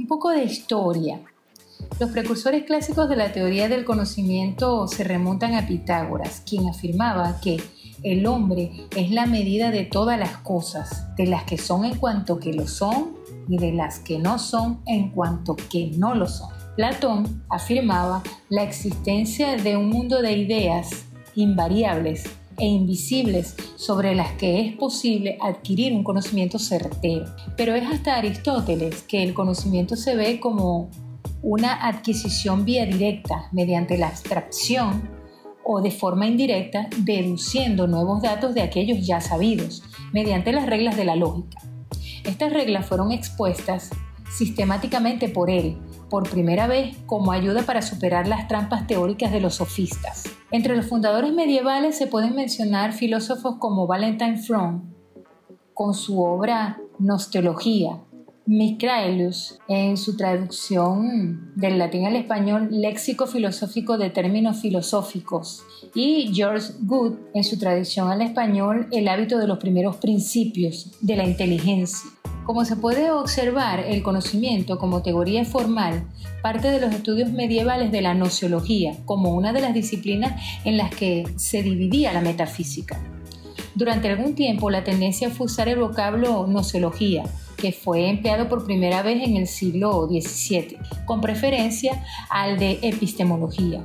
Un poco de historia. Los precursores clásicos de la teoría del conocimiento se remontan a Pitágoras, quien afirmaba que el hombre es la medida de todas las cosas, de las que son en cuanto que lo son y de las que no son en cuanto que no lo son. Platón afirmaba la existencia de un mundo de ideas invariables e invisibles sobre las que es posible adquirir un conocimiento certero. Pero es hasta Aristóteles que el conocimiento se ve como una adquisición vía directa mediante la abstracción o de forma indirecta deduciendo nuevos datos de aquellos ya sabidos mediante las reglas de la lógica. Estas reglas fueron expuestas sistemáticamente por él, por primera vez como ayuda para superar las trampas teóricas de los sofistas. Entre los fundadores medievales se pueden mencionar filósofos como Valentine Fromm, con su obra Nostología, Micraelius, en su traducción del latín al español Léxico filosófico de términos filosóficos, y George Good, en su traducción al español El hábito de los primeros principios de la inteligencia. Como se puede observar, el conocimiento como teoría formal parte de los estudios medievales de la nociología, como una de las disciplinas en las que se dividía la metafísica. Durante algún tiempo la tendencia fue usar el vocablo nociología, que fue empleado por primera vez en el siglo XVII, con preferencia al de epistemología.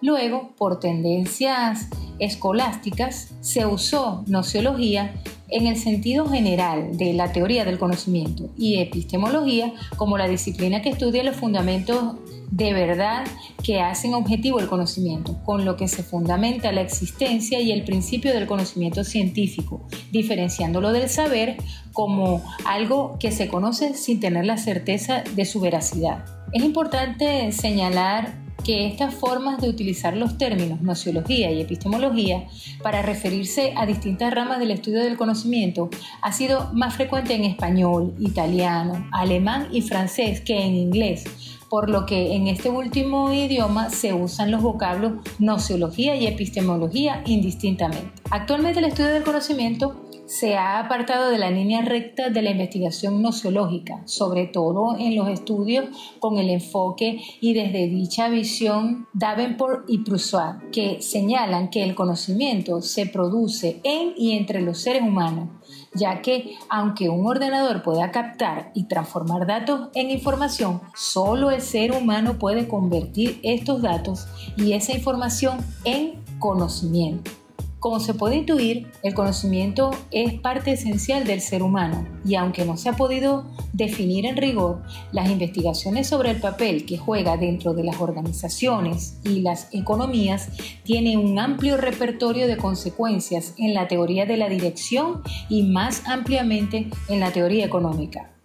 Luego, por tendencias escolásticas, se usó nociología en el sentido general de la teoría del conocimiento y epistemología como la disciplina que estudia los fundamentos de verdad que hacen objetivo el conocimiento, con lo que se fundamenta la existencia y el principio del conocimiento científico, diferenciándolo del saber como algo que se conoce sin tener la certeza de su veracidad. Es importante señalar que estas formas de utilizar los términos nociología y epistemología para referirse a distintas ramas del estudio del conocimiento ha sido más frecuente en español, italiano, alemán y francés que en inglés, por lo que en este último idioma se usan los vocablos nociología y epistemología indistintamente. Actualmente el estudio del conocimiento se ha apartado de la línea recta de la investigación nociológica, sobre todo en los estudios con el enfoque y desde dicha visión Davenport y Proussois, que señalan que el conocimiento se produce en y entre los seres humanos, ya que aunque un ordenador pueda captar y transformar datos en información, solo el ser humano puede convertir estos datos y esa información en conocimiento. Como se puede intuir, el conocimiento es parte esencial del ser humano y aunque no se ha podido definir en rigor, las investigaciones sobre el papel que juega dentro de las organizaciones y las economías tienen un amplio repertorio de consecuencias en la teoría de la dirección y más ampliamente en la teoría económica.